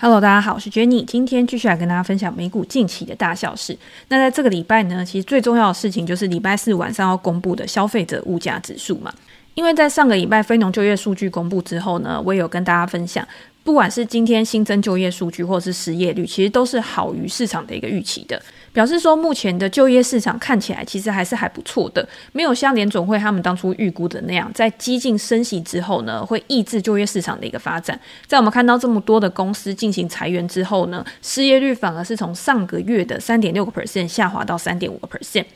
Hello，大家好，我是 Jenny，今天继续来跟大家分享美股近期的大小事。那在这个礼拜呢，其实最重要的事情就是礼拜四晚上要公布的消费者物价指数嘛。因为在上个礼拜非农就业数据公布之后呢，我也有跟大家分享，不管是今天新增就业数据或是失业率，其实都是好于市场的一个预期的。表示说，目前的就业市场看起来其实还是还不错的，没有像联总会他们当初预估的那样，在激进升息之后呢，会抑制就业市场的一个发展。在我们看到这么多的公司进行裁员之后呢，失业率反而是从上个月的三点六个 percent 下滑到三点五个 percent。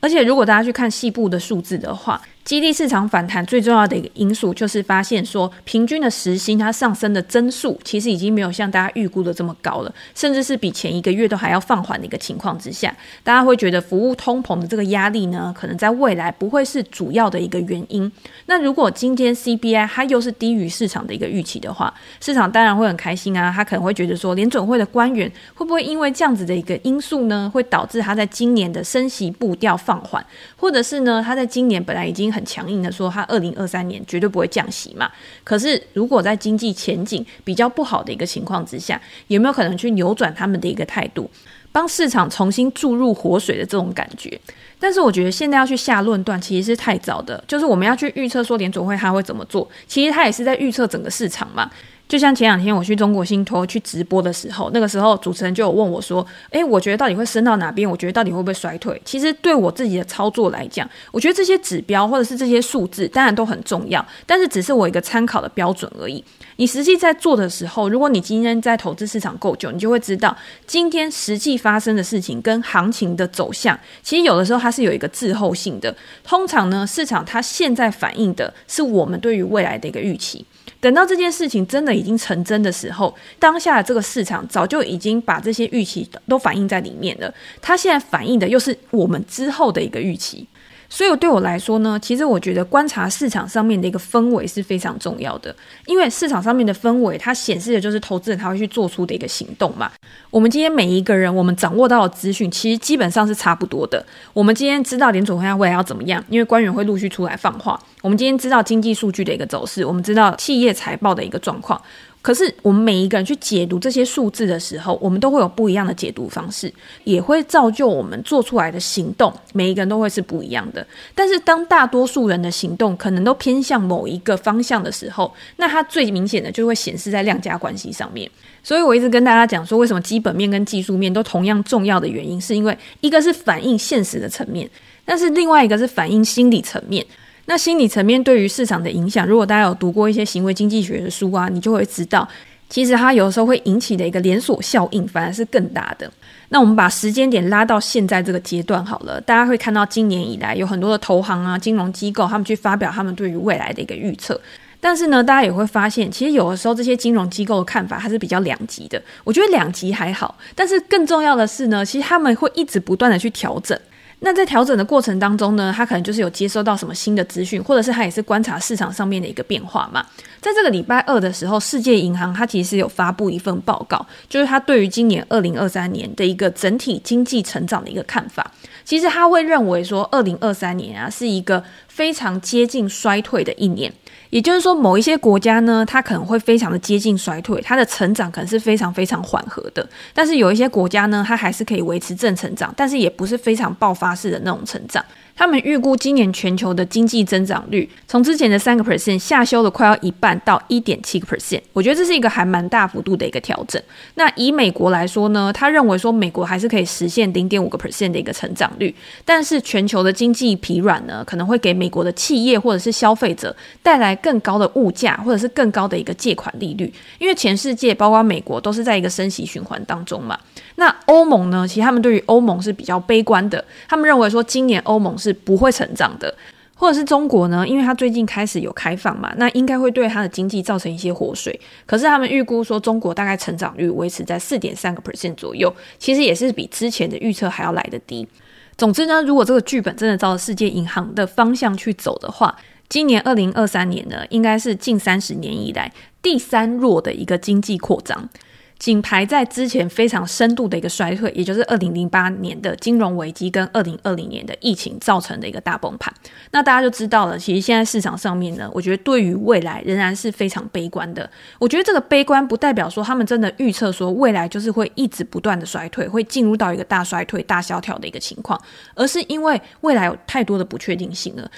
而且，如果大家去看细部的数字的话，激励市场反弹最重要的一个因素，就是发现说，平均的时薪它上升的增速，其实已经没有像大家预估的这么高了，甚至是比前一个月都还要放缓的一个情况之下，大家会觉得服务通膨的这个压力呢，可能在未来不会是主要的一个原因。那如果今天 CBI 它又是低于市场的一个预期的话，市场当然会很开心啊，他可能会觉得说，联准会的官员会不会因为这样子的一个因素呢，会导致他在今年的升息步调放缓，或者是呢，他在今年本来已经很很强硬的说，他二零二三年绝对不会降息嘛。可是，如果在经济前景比较不好的一个情况之下，有没有可能去扭转他们的一个态度，帮市场重新注入活水的这种感觉？但是，我觉得现在要去下论断，其实是太早的。就是我们要去预测说联总会他会怎么做，其实他也是在预测整个市场嘛。就像前两天我去中国信托去直播的时候，那个时候主持人就有问我说：“诶，我觉得到底会升到哪边？我觉得到底会不会衰退？”其实对我自己的操作来讲，我觉得这些指标或者是这些数字当然都很重要，但是只是我一个参考的标准而已。你实际在做的时候，如果你今天在投资市场够久，你就会知道今天实际发生的事情跟行情的走向，其实有的时候它是有一个滞后性的。通常呢，市场它现在反映的是我们对于未来的一个预期。等到这件事情真的已经成真的时候，当下这个市场早就已经把这些预期都反映在里面了。它现在反映的又是我们之后的一个预期。所以对我来说呢，其实我觉得观察市场上面的一个氛围是非常重要的，因为市场上面的氛围，它显示的就是投资人他会去做出的一个行动嘛。我们今天每一个人，我们掌握到的资讯，其实基本上是差不多的。我们今天知道联准会未来要怎么样，因为官员会陆续出来放话。我们今天知道经济数据的一个走势，我们知道企业财报的一个状况。可是，我们每一个人去解读这些数字的时候，我们都会有不一样的解读方式，也会造就我们做出来的行动。每一个人都会是不一样的。但是，当大多数人的行动可能都偏向某一个方向的时候，那它最明显的就会显示在量价关系上面。所以我一直跟大家讲说，为什么基本面跟技术面都同样重要的原因，是因为一个是反映现实的层面，但是另外一个是反映心理层面。那心理层面对于市场的影响，如果大家有读过一些行为经济学的书啊，你就会知道，其实它有的时候会引起的一个连锁效应，反而是更大的。那我们把时间点拉到现在这个阶段好了，大家会看到今年以来有很多的投行啊、金融机构，他们去发表他们对于未来的一个预测。但是呢，大家也会发现，其实有的时候这些金融机构的看法还是比较两极的。我觉得两极还好，但是更重要的是呢，其实他们会一直不断的去调整。那在调整的过程当中呢，他可能就是有接收到什么新的资讯，或者是他也是观察市场上面的一个变化嘛。在这个礼拜二的时候，世界银行它其实有发布一份报告，就是它对于今年二零二三年的一个整体经济成长的一个看法。其实他会认为说，二零二三年啊是一个非常接近衰退的一年。也就是说，某一些国家呢，它可能会非常的接近衰退，它的成长可能是非常非常缓和的。但是有一些国家呢，它还是可以维持正成长，但是也不是非常爆发式的那种成长。他们预估今年全球的经济增长率从之前的三个 percent 下修了快要一半到一点七个 percent，我觉得这是一个还蛮大幅度的一个调整。那以美国来说呢，他认为说美国还是可以实现零点五个 percent 的一个成长率，但是全球的经济疲软呢，可能会给美国的企业或者是消费者带来更高的物价或者是更高的一个借款利率，因为全世界包括美国都是在一个升息循环当中嘛。那欧盟呢，其实他们对于欧盟是比较悲观的，他们认为说今年欧盟是是不会成长的，或者是中国呢？因为它最近开始有开放嘛，那应该会对它的经济造成一些活水。可是他们预估说，中国大概成长率维持在四点三个 percent 左右，其实也是比之前的预测还要来得低。总之呢，如果这个剧本真的照着世界银行的方向去走的话，今年二零二三年呢，应该是近三十年以来第三弱的一个经济扩张。仅排在之前非常深度的一个衰退，也就是二零零八年的金融危机跟二零二零年的疫情造成的一个大崩盘。那大家就知道了，其实现在市场上面呢，我觉得对于未来仍然是非常悲观的。我觉得这个悲观不代表说他们真的预测说未来就是会一直不断的衰退，会进入到一个大衰退、大萧条的一个情况，而是因为未来有太多的不确定性了。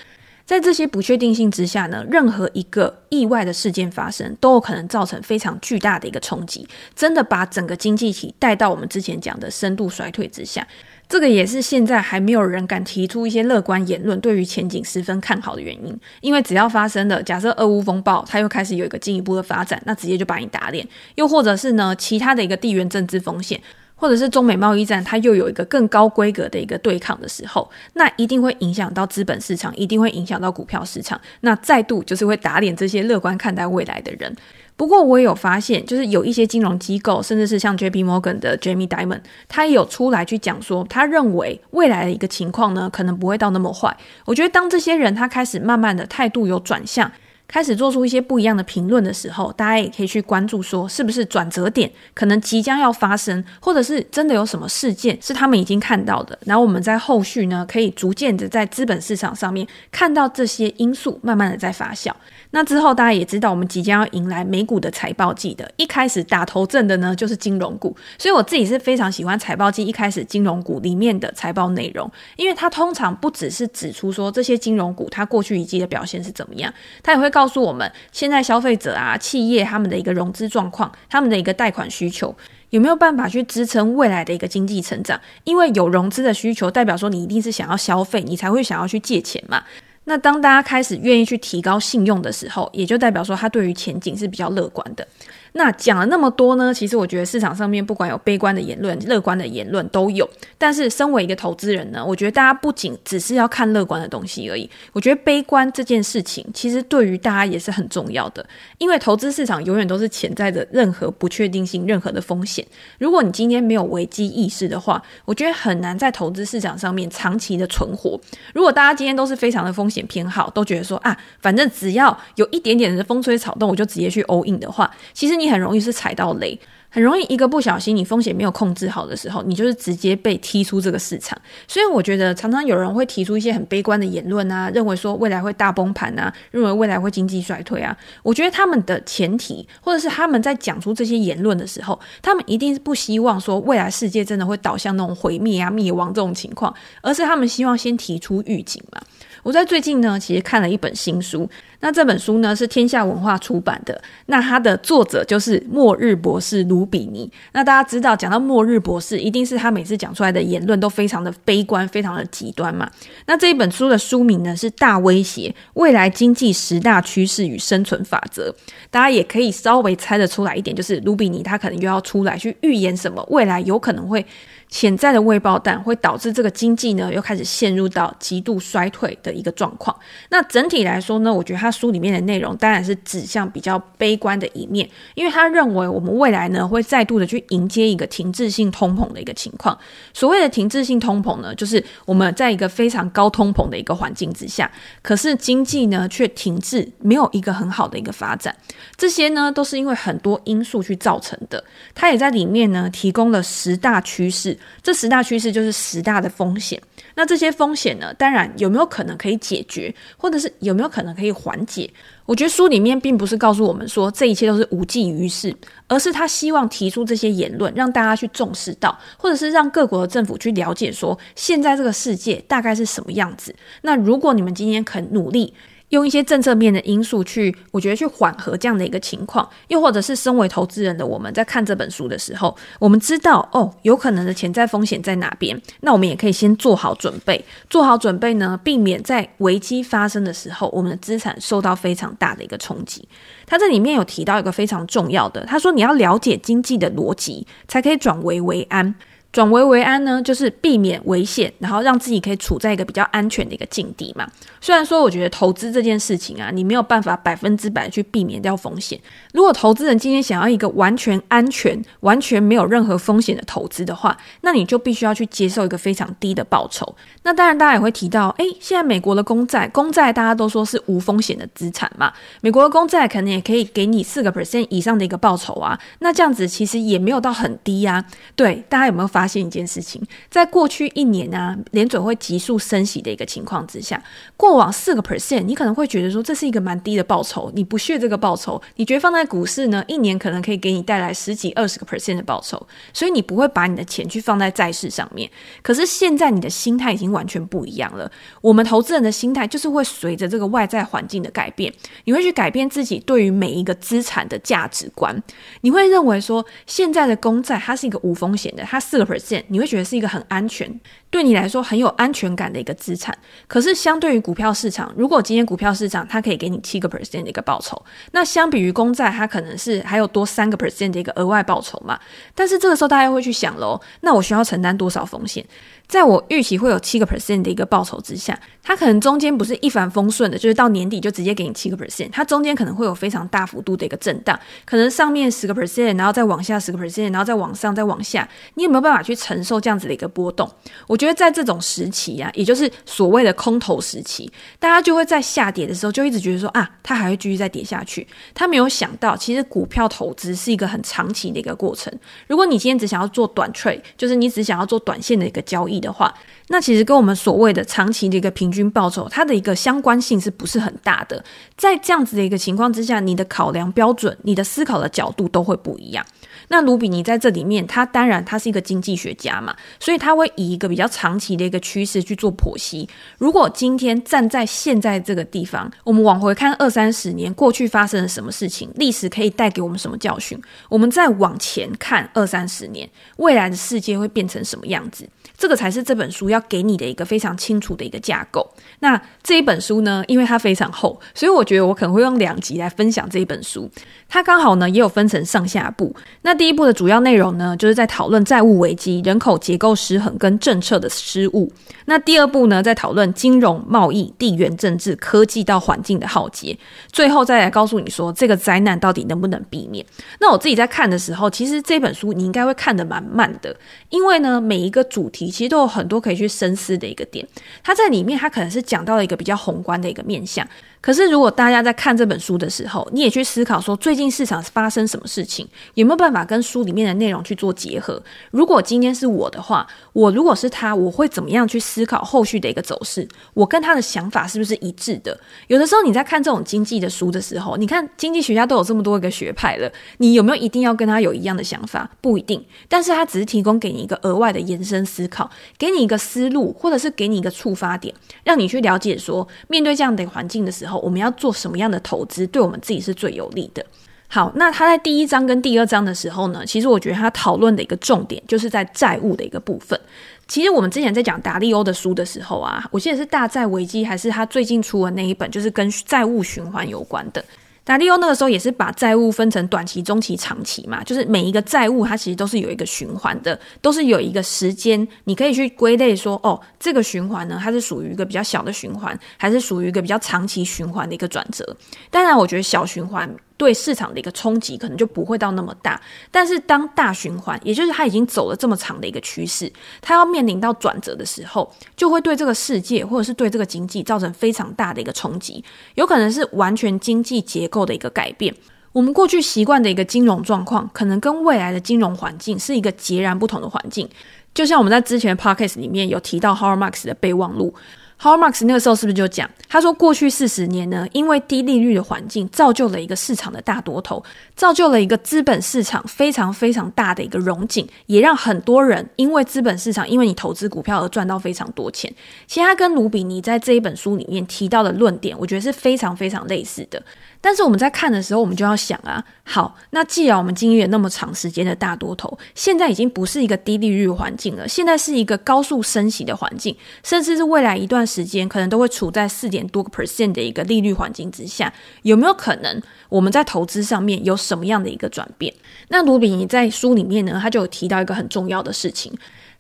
在这些不确定性之下呢，任何一个意外的事件发生，都有可能造成非常巨大的一个冲击，真的把整个经济体带到我们之前讲的深度衰退之下。这个也是现在还没有人敢提出一些乐观言论，对于前景十分看好的原因。因为只要发生了，假设俄乌风暴，它又开始有一个进一步的发展，那直接就把你打脸；又或者是呢，其他的一个地缘政治风险。或者是中美贸易战，它又有一个更高规格的一个对抗的时候，那一定会影响到资本市场，一定会影响到股票市场，那再度就是会打脸这些乐观看待未来的人。不过我也有发现，就是有一些金融机构，甚至是像 JP Morgan 的 Jamie Dimon，他也有出来去讲说，他认为未来的一个情况呢，可能不会到那么坏。我觉得当这些人他开始慢慢的态度有转向。开始做出一些不一样的评论的时候，大家也可以去关注说，是不是转折点可能即将要发生，或者是真的有什么事件是他们已经看到的，然后我们在后续呢，可以逐渐的在资本市场上面看到这些因素慢慢的在发酵。那之后大家也知道，我们即将要迎来美股的财报季的，一开始打头阵的呢就是金融股，所以我自己是非常喜欢财报季一开始金融股里面的财报内容，因为它通常不只是指出说这些金融股它过去一季的表现是怎么样，它也会告。诉我们，现在消费者啊、企业他们的一个融资状况，他们的一个贷款需求，有没有办法去支撑未来的一个经济成长？因为有融资的需求，代表说你一定是想要消费，你才会想要去借钱嘛。那当大家开始愿意去提高信用的时候，也就代表说他对于前景是比较乐观的。那讲了那么多呢，其实我觉得市场上面不管有悲观的言论、乐观的言论都有。但是身为一个投资人呢，我觉得大家不仅只是要看乐观的东西而已。我觉得悲观这件事情，其实对于大家也是很重要的。因为投资市场永远都是潜在着任何不确定性、任何的风险。如果你今天没有危机意识的话，我觉得很难在投资市场上面长期的存活。如果大家今天都是非常的风险偏好，都觉得说啊，反正只要有一点点的风吹草动，我就直接去 all in 的话，其实。你很容易是踩到雷。很容易一个不小心，你风险没有控制好的时候，你就是直接被踢出这个市场。所以我觉得常常有人会提出一些很悲观的言论啊，认为说未来会大崩盘啊，认为未来会经济衰退啊。我觉得他们的前提，或者是他们在讲出这些言论的时候，他们一定是不希望说未来世界真的会导向那种毁灭啊、灭亡这种情况，而是他们希望先提出预警嘛。我在最近呢，其实看了一本新书，那这本书呢是天下文化出版的，那它的作者就是末日博士卢。比尼，那大家知道，讲到末日博士，一定是他每次讲出来的言论都非常的悲观，非常的极端嘛。那这一本书的书名呢是《大威胁：未来经济十大趋势与生存法则》，大家也可以稍微猜得出来一点，就是卢比尼他可能又要出来去预言什么，未来有可能会。潜在的未爆弹会导致这个经济呢又开始陷入到极度衰退的一个状况。那整体来说呢，我觉得他书里面的内容当然是指向比较悲观的一面，因为他认为我们未来呢会再度的去迎接一个停滞性通膨的一个情况。所谓的停滞性通膨呢，就是我们在一个非常高通膨的一个环境之下，可是经济呢却停滞，没有一个很好的一个发展。这些呢都是因为很多因素去造成的。他也在里面呢提供了十大趋势。这十大趋势就是十大的风险。那这些风险呢，当然有没有可能可以解决，或者是有没有可能可以缓解？我觉得书里面并不是告诉我们说这一切都是无济于事，而是他希望提出这些言论，让大家去重视到，或者是让各国的政府去了解说，现在这个世界大概是什么样子。那如果你们今天肯努力。用一些政策面的因素去，我觉得去缓和这样的一个情况，又或者是身为投资人的我们在看这本书的时候，我们知道哦，有可能的潜在风险在哪边，那我们也可以先做好准备，做好准备呢，避免在危机发生的时候，我们的资产受到非常大的一个冲击。他这里面有提到一个非常重要的，他说你要了解经济的逻辑，才可以转危为安。转危为安呢，就是避免危险，然后让自己可以处在一个比较安全的一个境地嘛。虽然说，我觉得投资这件事情啊，你没有办法百分之百去避免掉风险。如果投资人今天想要一个完全安全、完全没有任何风险的投资的话，那你就必须要去接受一个非常低的报酬。那当然，大家也会提到，诶，现在美国的公债，公债大家都说是无风险的资产嘛，美国的公债可能也可以给你四个 percent 以上的一个报酬啊。那这样子其实也没有到很低呀。对，大家有没有发？发现一件事情，在过去一年啊，联准会急速升息的一个情况之下，过往四个 percent，你可能会觉得说这是一个蛮低的报酬，你不屑这个报酬，你觉得放在股市呢，一年可能可以给你带来十几二十个 percent 的报酬，所以你不会把你的钱去放在债市上面。可是现在你的心态已经完全不一样了，我们投资人的心态就是会随着这个外在环境的改变，你会去改变自己对于每一个资产的价值观，你会认为说现在的公债它是一个无风险的，它四个。你会觉得是一个很安全，对你来说很有安全感的一个资产。可是相对于股票市场，如果今天股票市场它可以给你七个 percent 的一个报酬，那相比于公债，它可能是还有多三个 percent 的一个额外报酬嘛。但是这个时候大家会去想喽，那我需要承担多少风险？在我预期会有七个 percent 的一个报酬之下，它可能中间不是一帆风顺的，就是到年底就直接给你七个 percent，它中间可能会有非常大幅度的一个震荡，可能上面十个 percent，然后再往下十个 percent，然后再往上再往下，你有没有办法去承受这样子的一个波动？我觉得在这种时期啊，也就是所谓的空头时期，大家就会在下跌的时候就一直觉得说啊，它还会继续再跌下去。他没有想到，其实股票投资是一个很长期的一个过程。如果你今天只想要做短 trade，就是你只想要做短线的一个交易。的话，那其实跟我们所谓的长期的一个平均报酬，它的一个相关性是不是很大的？在这样子的一个情况之下，你的考量标准、你的思考的角度都会不一样。那卢比尼在这里面，他当然他是一个经济学家嘛，所以他会以一个比较长期的一个趋势去做剖析。如果今天站在现在这个地方，我们往回看二三十年过去发生了什么事情，历史可以带给我们什么教训？我们再往前看二三十年，未来的世界会变成什么样子？这个才是这本书要给你的一个非常清楚的一个架构。那这一本书呢，因为它非常厚，所以我觉得我可能会用两集来分享这一本书。它刚好呢也有分成上下部。那第一部的主要内容呢，就是在讨论债务危机、人口结构失衡跟政策的失误。那第二步呢，在讨论金融、贸易、地缘政治、科技到环境的浩劫。最后再来告诉你说，这个灾难到底能不能避免？那我自己在看的时候，其实这本书你应该会看得蛮慢的，因为呢，每一个主题。其实都有很多可以去深思的一个点，它在里面，它可能是讲到了一个比较宏观的一个面向。可是，如果大家在看这本书的时候，你也去思考说，最近市场发生什么事情，有没有办法跟书里面的内容去做结合？如果今天是我的话，我如果是他，我会怎么样去思考后续的一个走势？我跟他的想法是不是一致的？有的时候你在看这种经济的书的时候，你看经济学家都有这么多一个学派了，你有没有一定要跟他有一样的想法？不一定，但是他只是提供给你一个额外的延伸思考，给你一个思路，或者是给你一个触发点，让你去了解说，面对这样的环境的时候。我们要做什么样的投资，对我们自己是最有利的？好，那他在第一章跟第二章的时候呢，其实我觉得他讨论的一个重点就是在债务的一个部分。其实我们之前在讲达利欧的书的时候啊，我记得是大债危机，还是他最近出的那一本，就是跟债务循环有关的。那利用那个时候也是把债务分成短期、中期、长期嘛，就是每一个债务它其实都是有一个循环的，都是有一个时间，你可以去归类说，哦，这个循环呢，它是属于一个比较小的循环，还是属于一个比较长期循环的一个转折？当然，我觉得小循环。对市场的一个冲击可能就不会到那么大，但是当大循环，也就是它已经走了这么长的一个趋势，它要面临到转折的时候，就会对这个世界或者是对这个经济造成非常大的一个冲击，有可能是完全经济结构的一个改变。我们过去习惯的一个金融状况，可能跟未来的金融环境是一个截然不同的环境。就像我们在之前的 podcast 里面有提到 h o r r Marx 的备忘录。Har Marx 那个时候是不是就讲？他说，过去四十年呢，因为低利率的环境，造就了一个市场的大多头，造就了一个资本市场非常非常大的一个融景，也让很多人因为资本市场，因为你投资股票而赚到非常多钱。其实他跟卢比尼在这一本书里面提到的论点，我觉得是非常非常类似的。但是我们在看的时候，我们就要想啊，好，那既然我们经历了那么长时间的大多头，现在已经不是一个低利率环境了，现在是一个高速升息的环境，甚至是未来一段时间可能都会处在四点多个 percent 的一个利率环境之下，有没有可能我们在投资上面有什么样的一个转变？那卢比尼在书里面呢，他就有提到一个很重要的事情。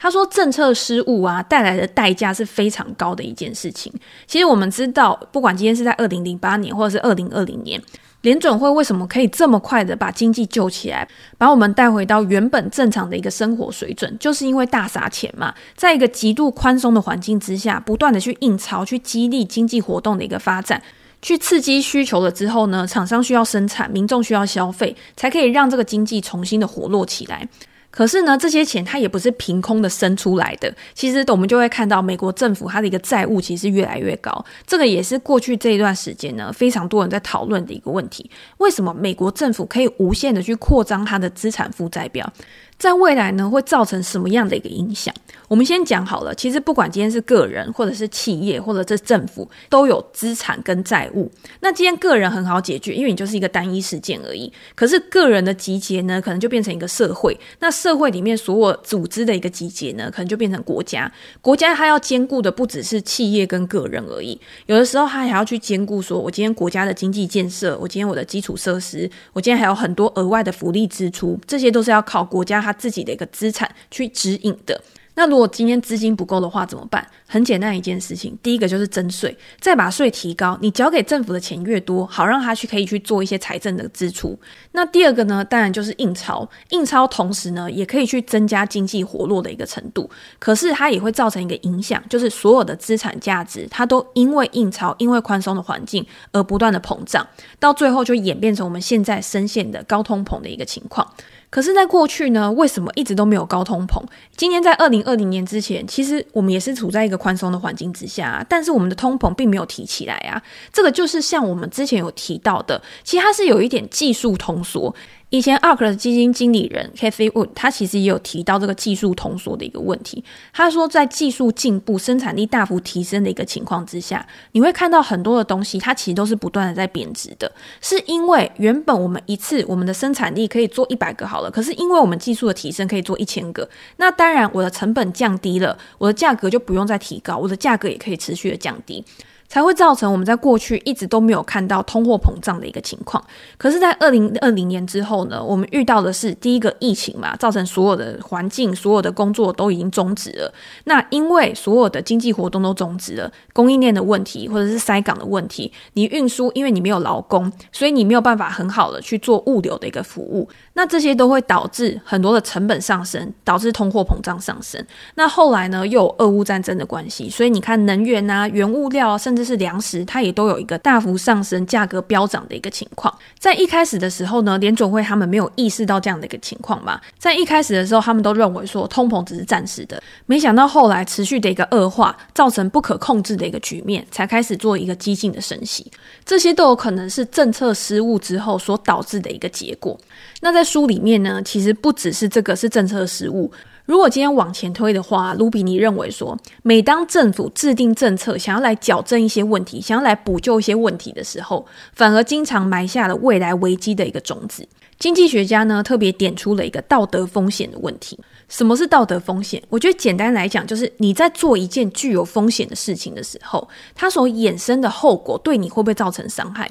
他说，政策失误啊带来的代价是非常高的一件事情。其实我们知道，不管今天是在二零零八年或者是二零二零年，联准会为什么可以这么快的把经济救起来，把我们带回到原本正常的一个生活水准，就是因为大撒钱嘛，在一个极度宽松的环境之下，不断的去印钞，去激励经济活动的一个发展，去刺激需求了之后呢，厂商需要生产，民众需要消费，才可以让这个经济重新的活络起来。可是呢，这些钱它也不是凭空的生出来的。其实我们就会看到，美国政府它的一个债务其实越来越高。这个也是过去这一段时间呢，非常多人在讨论的一个问题：为什么美国政府可以无限的去扩张它的资产负债表？在未来呢，会造成什么样的一个影响？我们先讲好了。其实不管今天是个人，或者是企业，或者是政府，都有资产跟债务。那今天个人很好解决，因为你就是一个单一事件而已。可是个人的集结呢，可能就变成一个社会。那社会里面所有组织的一个集结呢，可能就变成国家。国家它要兼顾的不只是企业跟个人而已，有的时候它还要去兼顾，说我今天国家的经济建设，我今天我的基础设施，我今天还有很多额外的福利支出，这些都是要靠国家它他自己的一个资产去指引的。那如果今天资金不够的话怎么办？很简单一件事情，第一个就是征税，再把税提高。你交给政府的钱越多，好让他去可以去做一些财政的支出。那第二个呢，当然就是印钞，印钞同时呢也可以去增加经济活络的一个程度。可是它也会造成一个影响，就是所有的资产价值它都因为印钞，因为宽松的环境而不断的膨胀，到最后就演变成我们现在深陷的高通膨的一个情况。可是，在过去呢，为什么一直都没有高通膨？今年在二零二零年之前，其实我们也是处在一个宽松的环境之下，但是我们的通膨并没有提起来啊。这个就是像我们之前有提到的，其实它是有一点技术通缩。以前 ARK 的基金经理人 Kathy Wood，他其实也有提到这个技术通缩的一个问题。他说，在技术进步、生产力大幅提升的一个情况之下，你会看到很多的东西，它其实都是不断的在贬值的。是因为原本我们一次我们的生产力可以做一百个好了，可是因为我们技术的提升可以做一千个，那当然我的成本降低了，我的价格就不用再提高，我的价格也可以持续的降低。才会造成我们在过去一直都没有看到通货膨胀的一个情况。可是，在二零二零年之后呢，我们遇到的是第一个疫情嘛，造成所有的环境、所有的工作都已经终止了。那因为所有的经济活动都终止了，供应链的问题或者是塞港的问题，你运输因为你没有劳工，所以你没有办法很好的去做物流的一个服务。那这些都会导致很多的成本上升，导致通货膨胀上升。那后来呢，又有俄乌战争的关系，所以你看能源啊、原物料啊，甚至是粮食，它也都有一个大幅上升、价格飙涨的一个情况。在一开始的时候呢，联总会他们没有意识到这样的一个情况嘛。在一开始的时候，他们都认为说通膨只是暂时的，没想到后来持续的一个恶化，造成不可控制的一个局面，才开始做一个激进的升息。这些都有可能是政策失误之后所导致的一个结果。那在书里面呢，其实不只是这个是政策失误。如果今天往前推的话，卢比尼认为说，每当政府制定政策，想要来矫正一些问题，想要来补救一些问题的时候，反而经常埋下了未来危机的一个种子。经济学家呢，特别点出了一个道德风险的问题。什么是道德风险？我觉得简单来讲，就是你在做一件具有风险的事情的时候，它所衍生的后果对你会不会造成伤害？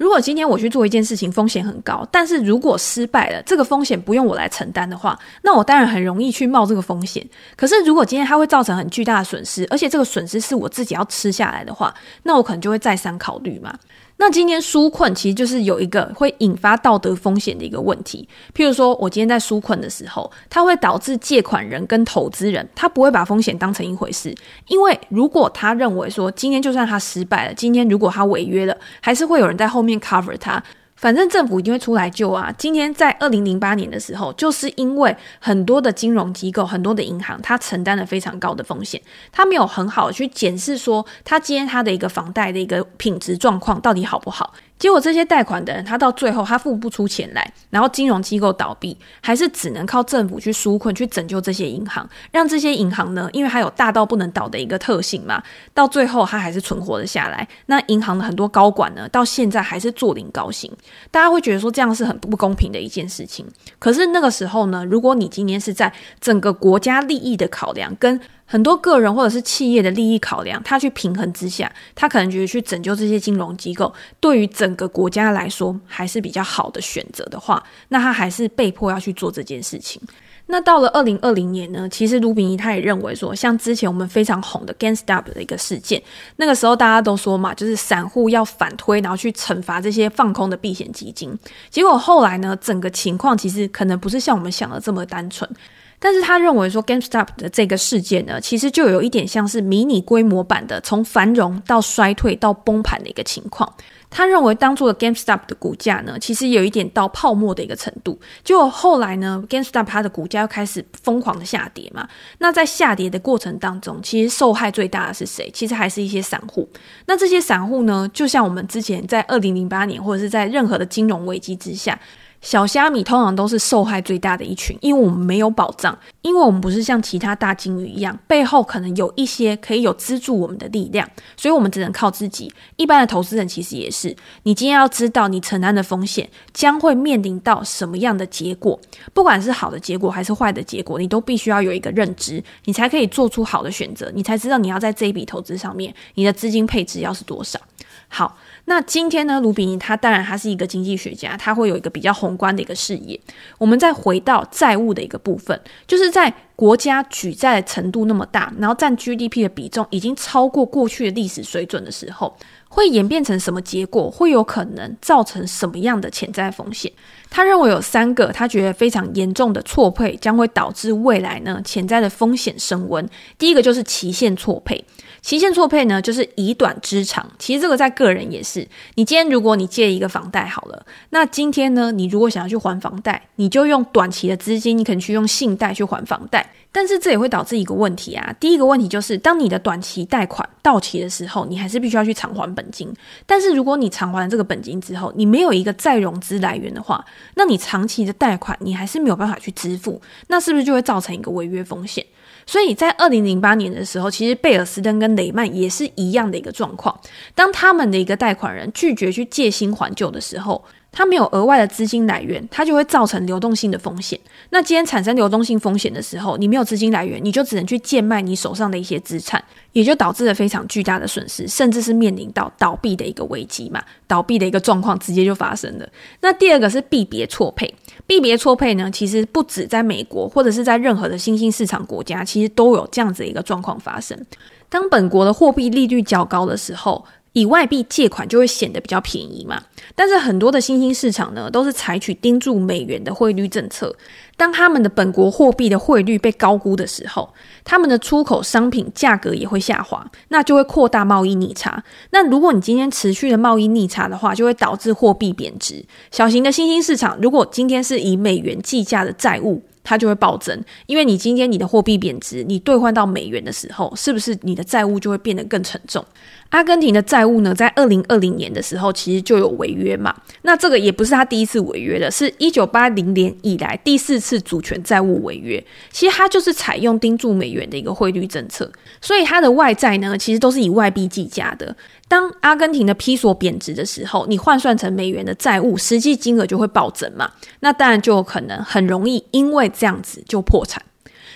如果今天我去做一件事情，风险很高，但是如果失败了，这个风险不用我来承担的话，那我当然很容易去冒这个风险。可是如果今天它会造成很巨大的损失，而且这个损失是我自己要吃下来的话，那我可能就会再三考虑嘛。那今天纾困其实就是有一个会引发道德风险的一个问题，譬如说我今天在纾困的时候，它会导致借款人跟投资人他不会把风险当成一回事，因为如果他认为说今天就算他失败了，今天如果他违约了，还是会有人在后面 cover 他。反正政府一定会出来救啊！今天在二零零八年的时候，就是因为很多的金融机构、很多的银行，它承担了非常高的风险，它没有很好的去检视说，它今天它的一个房贷的一个品质状况到底好不好。结果这些贷款的人，他到最后他付不出钱来，然后金融机构倒闭，还是只能靠政府去纾困，去拯救这些银行，让这些银行呢，因为它有大到不能倒的一个特性嘛，到最后它还是存活了下来。那银行的很多高管呢，到现在还是坐领高薪，大家会觉得说这样是很不公平的一件事情。可是那个时候呢，如果你今天是在整个国家利益的考量跟很多个人或者是企业的利益考量，他去平衡之下，他可能觉得去拯救这些金融机构，对于整个国家来说还是比较好的选择的话，那他还是被迫要去做这件事情。那到了二零二零年呢，其实卢比尼他也认为说，像之前我们非常红的 GameStop 的一个事件，那个时候大家都说嘛，就是散户要反推，然后去惩罚这些放空的避险基金。结果后来呢，整个情况其实可能不是像我们想的这么单纯。但是他认为说，GameStop 的这个事件呢，其实就有一点像是迷你规模版的从繁荣到衰退到崩盘的一个情况。他认为当初的 GameStop 的股价呢，其实有一点到泡沫的一个程度。就后来呢，GameStop 它的股价又开始疯狂的下跌嘛。那在下跌的过程当中，其实受害最大的是谁？其实还是一些散户。那这些散户呢，就像我们之前在二零零八年或者是在任何的金融危机之下。小虾米通常都是受害最大的一群，因为我们没有保障，因为我们不是像其他大鲸鱼一样，背后可能有一些可以有资助我们的力量，所以我们只能靠自己。一般的投资人其实也是，你今天要知道你承担的风险将会面临到什么样的结果，不管是好的结果还是坏的结果，你都必须要有一个认知，你才可以做出好的选择，你才知道你要在这一笔投资上面，你的资金配置要是多少。好。那今天呢，卢比尼他当然他是一个经济学家，他会有一个比较宏观的一个视野。我们再回到债务的一个部分，就是在国家举债的程度那么大，然后占 GDP 的比重已经超过过去的历史水准的时候，会演变成什么结果？会有可能造成什么样的潜在风险？他认为有三个，他觉得非常严重的错配将会导致未来呢潜在的风险升温。第一个就是期限错配。期限错配呢，就是以短支长。其实这个在个人也是。你今天如果你借一个房贷好了，那今天呢，你如果想要去还房贷，你就用短期的资金，你可能去用信贷去还房贷。但是这也会导致一个问题啊。第一个问题就是，当你的短期贷款到期的时候，你还是必须要去偿还本金。但是如果你偿还了这个本金之后，你没有一个再融资来源的话，那你长期的贷款你还是没有办法去支付，那是不是就会造成一个违约风险？所以在二零零八年的时候，其实贝尔斯登跟雷曼也是一样的一个状况。当他们的一个贷款人拒绝去借新还旧的时候，它没有额外的资金来源，它就会造成流动性的风险。那今天产生流动性风险的时候，你没有资金来源，你就只能去贱卖你手上的一些资产，也就导致了非常巨大的损失，甚至是面临到倒闭的一个危机嘛。倒闭的一个状况直接就发生了。那第二个是币别错配。币别错配呢，其实不止在美国，或者是在任何的新兴市场国家，其实都有这样子的一个状况发生。当本国的货币利率较高的时候，以外币借款就会显得比较便宜嘛。但是很多的新兴市场呢，都是采取盯住美元的汇率政策。当他们的本国货币的汇率被高估的时候，他们的出口商品价格也会下滑，那就会扩大贸易逆差。那如果你今天持续的贸易逆差的话，就会导致货币贬值。小型的新兴市场，如果今天是以美元计价的债务，它就会暴增，因为你今天你的货币贬值，你兑换到美元的时候，是不是你的债务就会变得更沉重？阿根廷的债务呢，在二零二零年的时候，其实就有违约嘛。那这个也不是他第一次违约了，是一九八零年以来第四次主权债务违约。其实它就是采用盯住美元的一个汇率政策，所以它的外债呢，其实都是以外币计价的。当阿根廷的披索贬值的时候，你换算成美元的债务，实际金额就会暴增嘛。那当然就有可能很容易因为这样子就破产。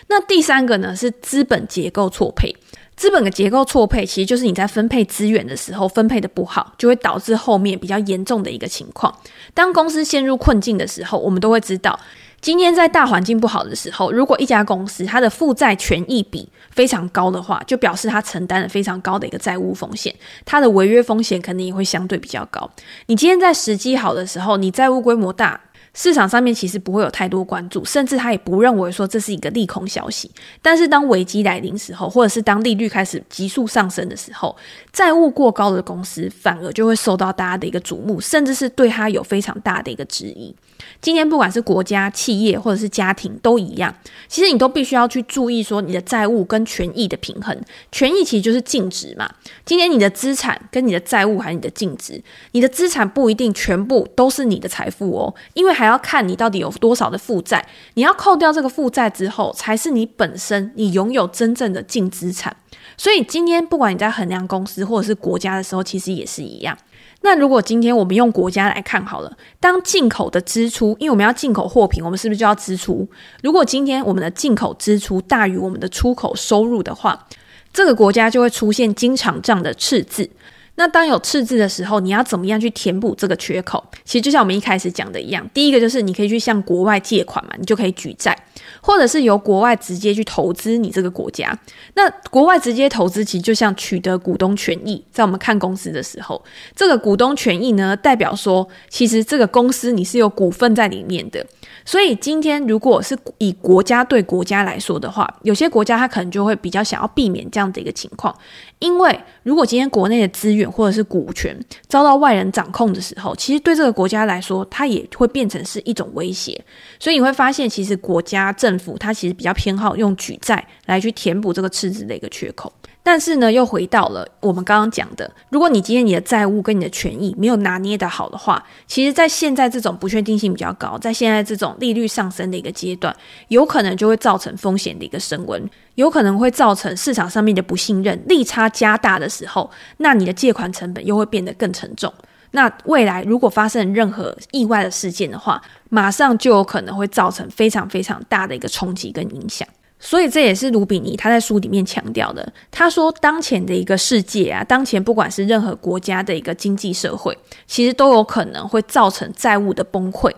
那第三个呢，是资本结构错配。资本的结构错配，其实就是你在分配资源的时候分配的不好，就会导致后面比较严重的一个情况。当公司陷入困境的时候，我们都会知道，今天在大环境不好的时候，如果一家公司它的负债权益比非常高的话，就表示它承担了非常高的一个债务风险，它的违约风险肯定也会相对比较高。你今天在时机好的时候，你债务规模大，市场上面其实不会有太多关注，甚至他也不认为说这是一个利空消息。但是当危机来临时候，或者是当利率开始急速上升的时候，债务过高的公司反而就会受到大家的一个瞩目，甚至是对他有非常大的一个质疑。今天不管是国家、企业或者是家庭都一样，其实你都必须要去注意说你的债务跟权益的平衡。权益其实就是净值嘛。今天你的资产跟你的债务还有你的净值，你的资产不一定全部都是你的财富哦，因为还还要看你到底有多少的负债。你要扣掉这个负债之后，才是你本身你拥有真正的净资产。所以今天不管你在衡量公司或者是国家的时候，其实也是一样。那如果今天我们用国家来看好了，当进口的支出，因为我们要进口货品，我们是不是就要支出？如果今天我们的进口支出大于我们的出口收入的话，这个国家就会出现经常账的赤字。那当有赤字的时候，你要怎么样去填补这个缺口？其实就像我们一开始讲的一样，第一个就是你可以去向国外借款嘛，你就可以举债，或者是由国外直接去投资你这个国家。那国外直接投资其实就像取得股东权益，在我们看公司的时候，这个股东权益呢，代表说其实这个公司你是有股份在里面的。所以今天如果是以国家对国家来说的话，有些国家它可能就会比较想要避免这样的一个情况，因为如果今天国内的资源或者是股权遭到外人掌控的时候，其实对这个国家来说，它也会变成是一种威胁。所以你会发现，其实国家政府它其实比较偏好用举债来去填补这个赤字的一个缺口。但是呢，又回到了我们刚刚讲的，如果你今天你的债务跟你的权益没有拿捏得好的话，其实，在现在这种不确定性比较高，在现在这种利率上升的一个阶段，有可能就会造成风险的一个升温，有可能会造成市场上面的不信任，利差加大的时候，那你的借款成本又会变得更沉重。那未来如果发生任何意外的事件的话，马上就有可能会造成非常非常大的一个冲击跟影响。所以这也是卢比尼他在书里面强调的。他说，当前的一个世界啊，当前不管是任何国家的一个经济社会，其实都有可能会造成债务的崩溃，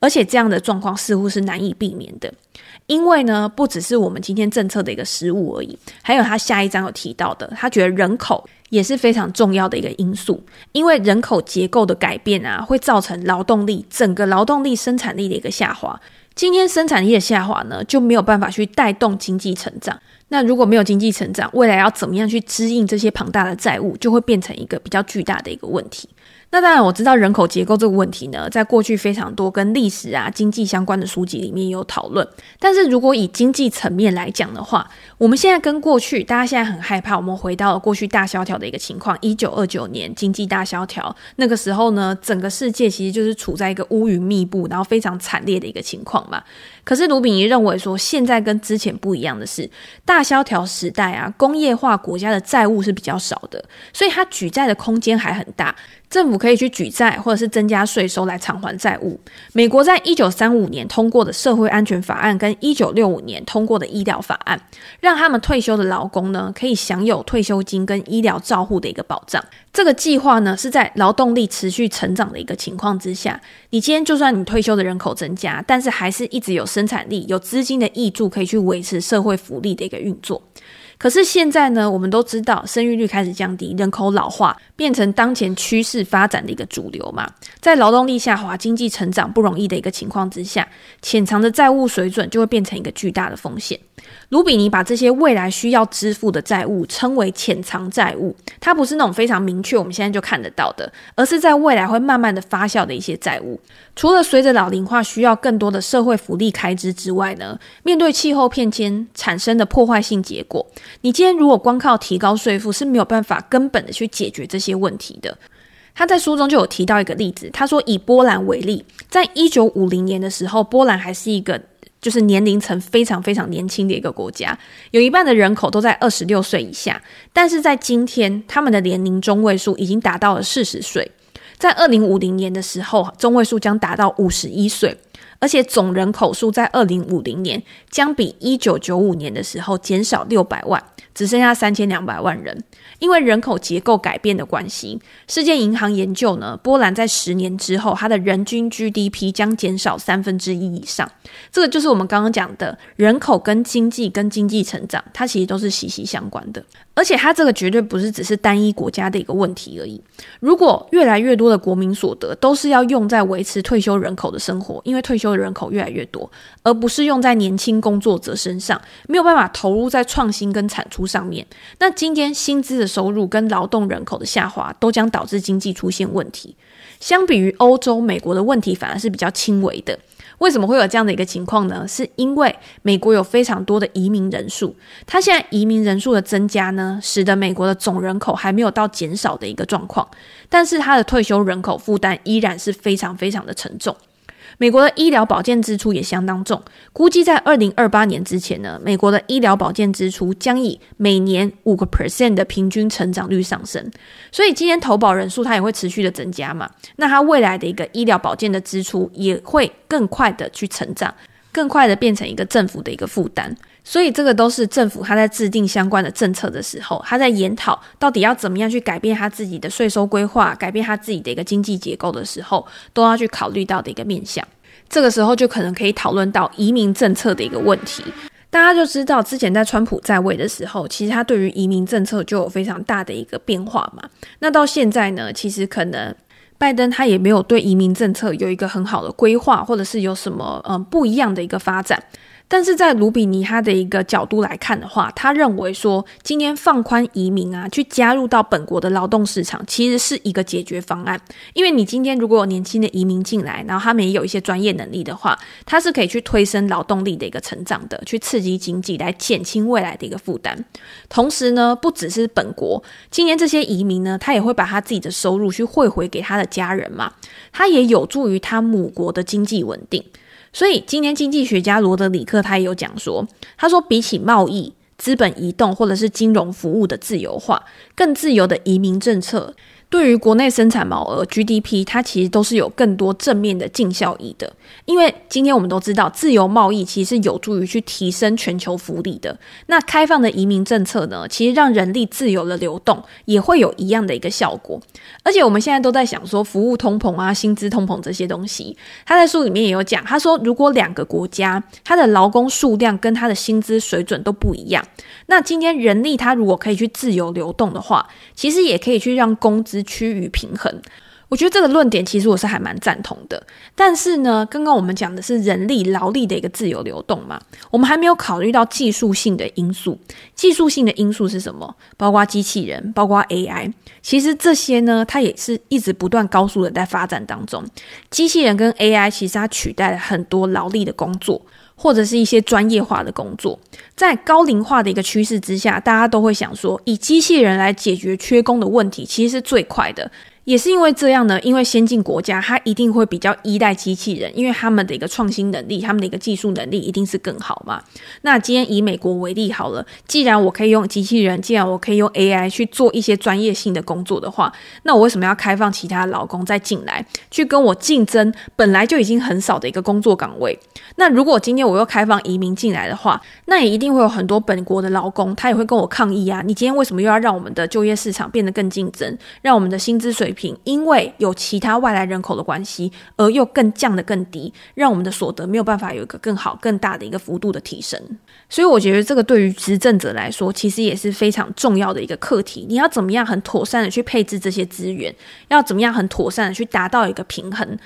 而且这样的状况似乎是难以避免的。因为呢，不只是我们今天政策的一个失误而已，还有他下一章有提到的，他觉得人口也是非常重要的一个因素，因为人口结构的改变啊，会造成劳动力整个劳动力生产力的一个下滑。今天生产力的下滑呢，就没有办法去带动经济成长。那如果没有经济成长，未来要怎么样去支应这些庞大的债务，就会变成一个比较巨大的一个问题。那当然，我知道人口结构这个问题呢，在过去非常多跟历史啊、经济相关的书籍里面有讨论。但是如果以经济层面来讲的话，我们现在跟过去，大家现在很害怕，我们回到了过去大萧条的一个情况。一九二九年经济大萧条那个时候呢，整个世界其实就是处在一个乌云密布，然后非常惨烈的一个情况嘛。可是卢比尼认为说，现在跟之前不一样的是，大萧条时代啊，工业化国家的债务是比较少的，所以它举债的空间还很大。政府可以去举债，或者是增加税收来偿还债务。美国在一九三五年通过的社会安全法案，跟一九六五年通过的医疗法案，让他们退休的劳工呢，可以享有退休金跟医疗照护的一个保障。这个计划呢，是在劳动力持续成长的一个情况之下，你今天就算你退休的人口增加，但是还是一直有生产力、有资金的挹注，可以去维持社会福利的一个运作。可是现在呢，我们都知道生育率开始降低，人口老化变成当前趋势发展的一个主流嘛。在劳动力下滑、经济成长不容易的一个情况之下，潜藏的债务水准就会变成一个巨大的风险。卢比尼把这些未来需要支付的债务称为潜藏债务，它不是那种非常明确我们现在就看得到的，而是在未来会慢慢的发酵的一些债务。除了随着老龄化需要更多的社会福利开支之外呢，面对气候变迁产生的破坏性结果，你今天如果光靠提高税负是没有办法根本的去解决这些问题的。他在书中就有提到一个例子，他说以波兰为例，在一九五零年的时候，波兰还是一个就是年龄层非常非常年轻的一个国家，有一半的人口都在二十六岁以下，但是在今天，他们的年龄中位数已经达到了四十岁。在二零五零年的时候，中位数将达到五十一岁，而且总人口数在二零五零年将比一九九五年的时候减少六百万，只剩下三千两百万人。因为人口结构改变的关系，世界银行研究呢，波兰在十年之后，它的人均 GDP 将减少三分之一以上。这个就是我们刚刚讲的人口跟经济跟经济成长，它其实都是息息相关的。而且它这个绝对不是只是单一国家的一个问题而已。如果越来越多的国民所得都是要用在维持退休人口的生活，因为退休的人口越来越多，而不是用在年轻工作者身上，没有办法投入在创新跟产出上面，那今天薪资的收入跟劳动人口的下滑，都将导致经济出现问题。相比于欧洲、美国的问题，反而是比较轻微的。为什么会有这样的一个情况呢？是因为美国有非常多的移民人数，它现在移民人数的增加呢，使得美国的总人口还没有到减少的一个状况，但是它的退休人口负担依然是非常非常的沉重。美国的医疗保健支出也相当重，估计在二零二八年之前呢，美国的医疗保健支出将以每年五个 percent 的平均成长率上升。所以今天投保人数它也会持续的增加嘛，那它未来的一个医疗保健的支出也会更快的去成长，更快的变成一个政府的一个负担。所以这个都是政府他在制定相关的政策的时候，他在研讨到底要怎么样去改变他自己的税收规划，改变他自己的一个经济结构的时候，都要去考虑到的一个面向。这个时候就可能可以讨论到移民政策的一个问题。大家就知道，之前在川普在位的时候，其实他对于移民政策就有非常大的一个变化嘛。那到现在呢，其实可能拜登他也没有对移民政策有一个很好的规划，或者是有什么嗯不一样的一个发展。但是在卢比尼他的一个角度来看的话，他认为说，今天放宽移民啊，去加入到本国的劳动市场，其实是一个解决方案。因为你今天如果有年轻的移民进来，然后他们也有一些专业能力的话，他是可以去推升劳动力的一个成长的，去刺激经济，来减轻未来的一个负担。同时呢，不只是本国，今天这些移民呢，他也会把他自己的收入去汇回给他的家人嘛，他也有助于他母国的经济稳定。所以，今天经济学家罗德里克他也有讲说，他说比起贸易、资本移动或者是金融服务的自由化，更自由的移民政策。对于国内生产毛额 GDP，它其实都是有更多正面的净效益的。因为今天我们都知道，自由贸易其实是有助于去提升全球福利的。那开放的移民政策呢，其实让人力自由的流动，也会有一样的一个效果。而且我们现在都在想说，服务通膨啊、薪资通膨这些东西，他在书里面也有讲，他说如果两个国家它的劳工数量跟它的薪资水准都不一样，那今天人力它如果可以去自由流动的话，其实也可以去让工资趋于平衡，我觉得这个论点其实我是还蛮赞同的。但是呢，刚刚我们讲的是人力劳力的一个自由流动嘛，我们还没有考虑到技术性的因素。技术性的因素是什么？包括机器人，包括 AI。其实这些呢，它也是一直不断高速的在发展当中。机器人跟 AI 其实它取代了很多劳力的工作。或者是一些专业化的工作，在高龄化的一个趋势之下，大家都会想说，以机器人来解决缺工的问题，其实是最快的。也是因为这样呢，因为先进国家它一定会比较依赖机器人，因为他们的一个创新能力，他们的一个技术能力一定是更好嘛。那今天以美国为例好了，既然我可以用机器人，既然我可以用 AI 去做一些专业性的工作的话，那我为什么要开放其他劳工再进来，去跟我竞争本来就已经很少的一个工作岗位？那如果今天我又开放移民进来的话，那也一定会有很多本国的劳工，他也会跟我抗议啊！你今天为什么又要让我们的就业市场变得更竞争，让我们的薪资水平因为有其他外来人口的关系而又更降得更低，让我们的所得没有办法有一个更好、更大的一个幅度的提升？所以我觉得这个对于执政者来说，其实也是非常重要的一个课题。你要怎么样很妥善的去配置这些资源？要怎么样很妥善的去达到一个平衡？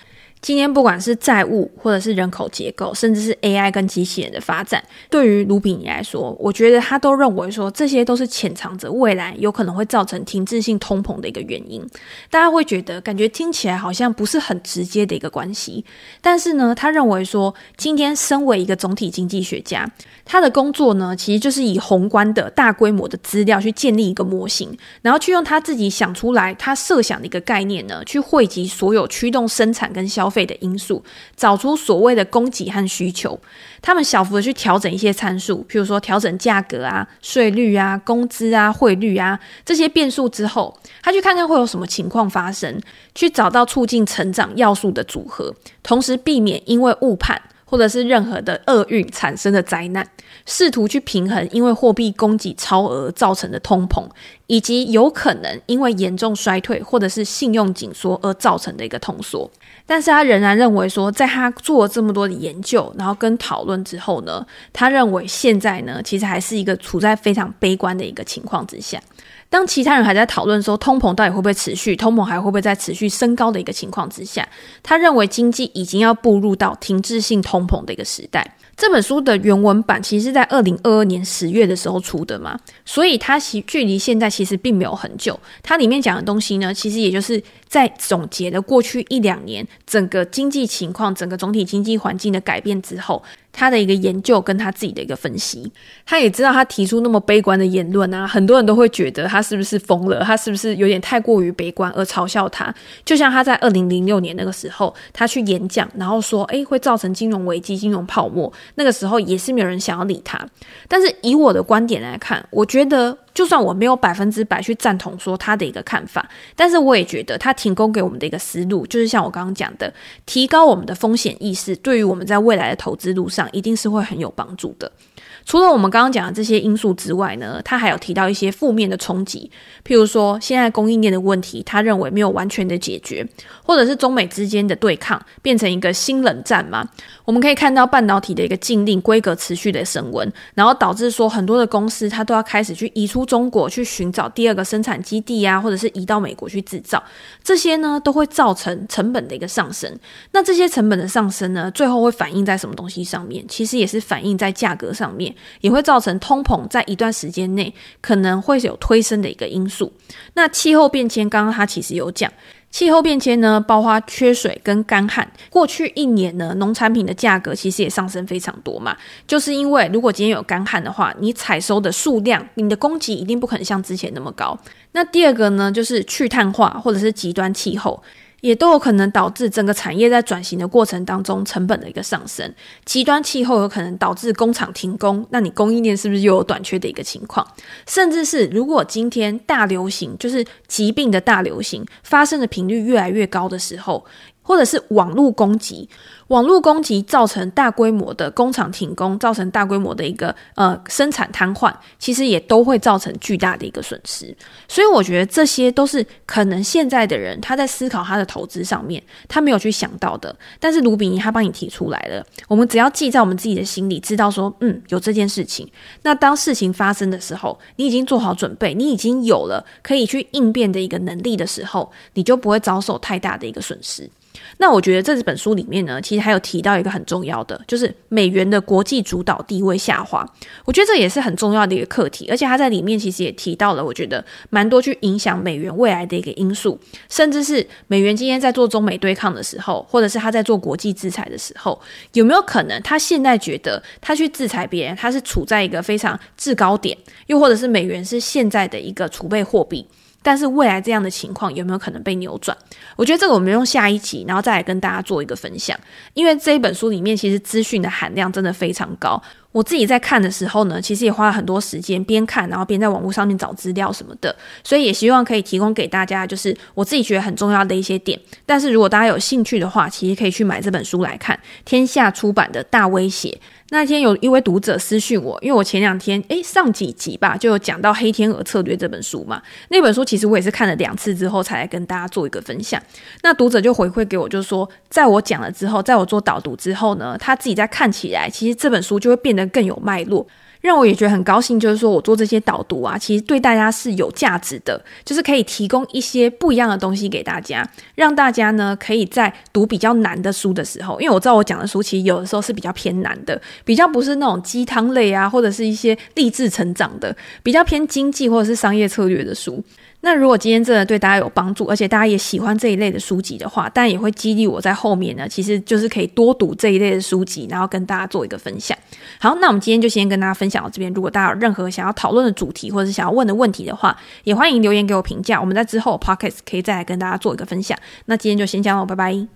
今天不管是债务，或者是人口结构，甚至是 AI 跟机器人的发展，对于卢比尼来说，我觉得他都认为说，这些都是潜藏着未来有可能会造成停滞性通膨的一个原因。大家会觉得感觉听起来好像不是很直接的一个关系，但是呢，他认为说，今天身为一个总体经济学家，他的工作呢，其实就是以宏观的大规模的资料去建立一个模型，然后去用他自己想出来他设想的一个概念呢，去汇集所有驱动生产跟消费。费的因素，找出所谓的供给和需求，他们小幅的去调整一些参数，譬如说调整价格啊、税率啊、工资啊、汇率啊这些变数之后，他去看看会有什么情况发生，去找到促进成长要素的组合，同时避免因为误判或者是任何的厄运产生的灾难，试图去平衡因为货币供给超额造成的通膨，以及有可能因为严重衰退或者是信用紧缩而造成的一个通缩。但是他仍然认为说，在他做了这么多的研究，然后跟讨论之后呢，他认为现在呢，其实还是一个处在非常悲观的一个情况之下。当其他人还在讨论说通膨到底会不会持续，通膨还会不会再持续升高的一个情况之下，他认为经济已经要步入到停滞性通膨的一个时代。这本书的原文版其实是在二零二二年十月的时候出的嘛，所以它其距离现在其实并没有很久。它里面讲的东西呢，其实也就是在总结了过去一两年整个经济情况、整个总体经济环境的改变之后。他的一个研究跟他自己的一个分析，他也知道他提出那么悲观的言论啊，很多人都会觉得他是不是疯了，他是不是有点太过于悲观而嘲笑他。就像他在二零零六年那个时候，他去演讲，然后说，诶，会造成金融危机、金融泡沫，那个时候也是没有人想要理他。但是以我的观点来看，我觉得。就算我没有百分之百去赞同说他的一个看法，但是我也觉得他提供给我们的一个思路，就是像我刚刚讲的，提高我们的风险意识，对于我们在未来的投资路上，一定是会很有帮助的。除了我们刚刚讲的这些因素之外呢，他还有提到一些负面的冲击，譬如说现在供应链的问题，他认为没有完全的解决，或者是中美之间的对抗变成一个新冷战嘛。我们可以看到半导体的一个禁令规格持续的升温，然后导致说很多的公司它都要开始去移出中国，去寻找第二个生产基地啊，或者是移到美国去制造，这些呢都会造成成本的一个上升。那这些成本的上升呢，最后会反映在什么东西上面？其实也是反映在价格上面。也会造成通膨，在一段时间内可能会有推升的一个因素。那气候变迁，刚刚他其实有讲，气候变迁呢，包括缺水跟干旱。过去一年呢，农产品的价格其实也上升非常多嘛，就是因为如果今天有干旱的话，你采收的数量，你的供给一定不可能像之前那么高。那第二个呢，就是去碳化或者是极端气候。也都有可能导致整个产业在转型的过程当中成本的一个上升，极端气候有可能导致工厂停工，那你供应链是不是又有短缺的一个情况？甚至是如果今天大流行，就是疾病的大流行发生的频率越来越高的时候。或者是网络攻击，网络攻击造成大规模的工厂停工，造成大规模的一个呃生产瘫痪，其实也都会造成巨大的一个损失。所以我觉得这些都是可能现在的人他在思考他的投资上面，他没有去想到的。但是卢比尼他帮你提出来了，我们只要记在我们自己的心里，知道说嗯有这件事情。那当事情发生的时候，你已经做好准备，你已经有了可以去应变的一个能力的时候，你就不会遭受太大的一个损失。那我觉得这本书里面呢，其实还有提到一个很重要的，就是美元的国际主导地位下滑。我觉得这也是很重要的一个课题，而且他在里面其实也提到了，我觉得蛮多去影响美元未来的一个因素，甚至是美元今天在做中美对抗的时候，或者是他在做国际制裁的时候，有没有可能他现在觉得他去制裁别人，他是处在一个非常制高点，又或者是美元是现在的一个储备货币？但是未来这样的情况有没有可能被扭转？我觉得这个我们用下一集，然后再来跟大家做一个分享。因为这一本书里面其实资讯的含量真的非常高。我自己在看的时候呢，其实也花了很多时间边看，然后边在网络上面找资料什么的。所以也希望可以提供给大家，就是我自己觉得很重要的一些点。但是如果大家有兴趣的话，其实可以去买这本书来看，天下出版的《大威胁》。那天有一位读者私讯我，因为我前两天诶上几集吧，就有讲到《黑天鹅策略》这本书嘛。那本书其实我也是看了两次之后，才来跟大家做一个分享。那读者就回馈给我，就是说，在我讲了之后，在我做导读之后呢，他自己在看起来，其实这本书就会变得更有脉络。让我也觉得很高兴，就是说我做这些导读啊，其实对大家是有价值的，就是可以提供一些不一样的东西给大家，让大家呢可以在读比较难的书的时候，因为我知道我讲的书其实有的时候是比较偏难的，比较不是那种鸡汤类啊，或者是一些励志成长的，比较偏经济或者是商业策略的书。那如果今天真的对大家有帮助，而且大家也喜欢这一类的书籍的话，但也会激励我在后面呢，其实就是可以多读这一类的书籍，然后跟大家做一个分享。好，那我们今天就先跟大家分享到这边。如果大家有任何想要讨论的主题，或者是想要问的问题的话，也欢迎留言给我评价。我们在之后 p o c k e t 可以再来跟大家做一个分享。那今天就先这样喽，拜拜。